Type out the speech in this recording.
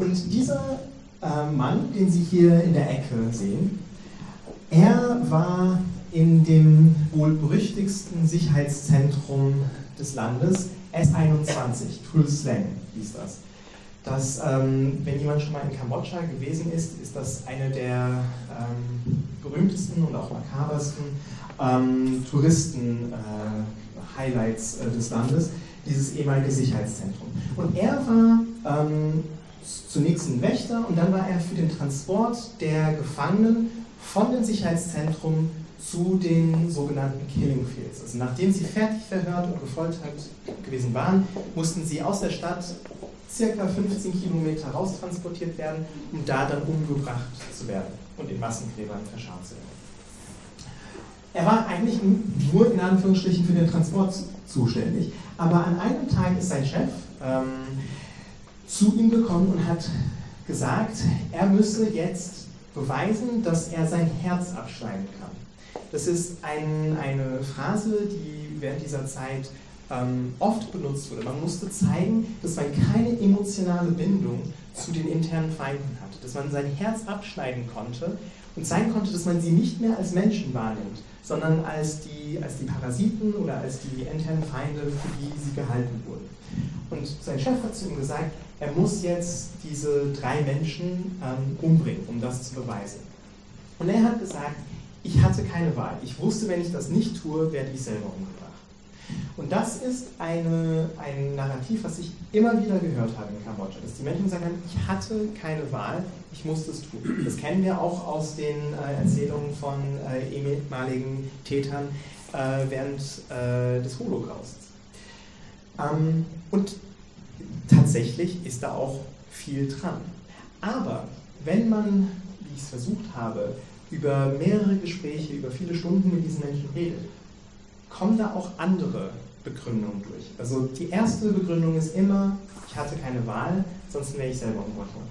Und dieser äh, Mann, den Sie hier in der Ecke sehen, er war in dem wohl berüchtigsten Sicherheitszentrum des Landes, S21, Tuol Sleng hieß das. Das, ähm, wenn jemand schon mal in Kambodscha gewesen ist, ist das eine der ähm, berühmtesten und auch makabersten ähm, Touristen-Highlights äh, äh, des Landes, dieses ehemalige Sicherheitszentrum. Und er war ähm, zunächst ein Wächter und dann war er für den Transport der Gefangenen von dem Sicherheitszentrum zu den sogenannten Killing Fields. Also nachdem sie fertig verhört und gefoltert gewesen waren, mussten sie aus der Stadt circa 15 Kilometer raustransportiert werden, um da dann umgebracht zu werden und in Massengräbern verscharrt zu werden. Er war eigentlich nur in Anführungsstrichen für den Transport zuständig, aber an einem Tag ist sein Chef ähm, zu ihm gekommen und hat gesagt, er müsse jetzt beweisen, dass er sein Herz abschneiden kann. Das ist ein, eine Phrase, die während dieser Zeit ähm, oft benutzt wurde. Man musste zeigen, dass man keine emotionale Bindung zu den internen Feinden hatte, dass man sein Herz abschneiden konnte und zeigen konnte, dass man sie nicht mehr als Menschen wahrnimmt, sondern als die, als die Parasiten oder als die internen Feinde, für die sie gehalten wurden. Und sein Chef hat zu ihm gesagt, er muss jetzt diese drei Menschen ähm, umbringen, um das zu beweisen. Und er hat gesagt, ich hatte keine Wahl. Ich wusste, wenn ich das nicht tue, werde ich selber umgebracht. Und das ist eine, ein Narrativ, was ich immer wieder gehört habe in Kambodscha, dass die Menschen sagen, ich hatte keine Wahl, ich musste es tun. Das kennen wir auch aus den äh, Erzählungen von äh, ehemaligen Tätern äh, während äh, des Holocausts. Ähm, und tatsächlich ist da auch viel dran. Aber wenn man, wie ich es versucht habe, über mehrere Gespräche, über viele Stunden mit diesen Menschen redet, kommen da auch andere Begründungen durch. Also die erste Begründung ist immer, ich hatte keine Wahl, sonst wäre ich selber umgebracht worden.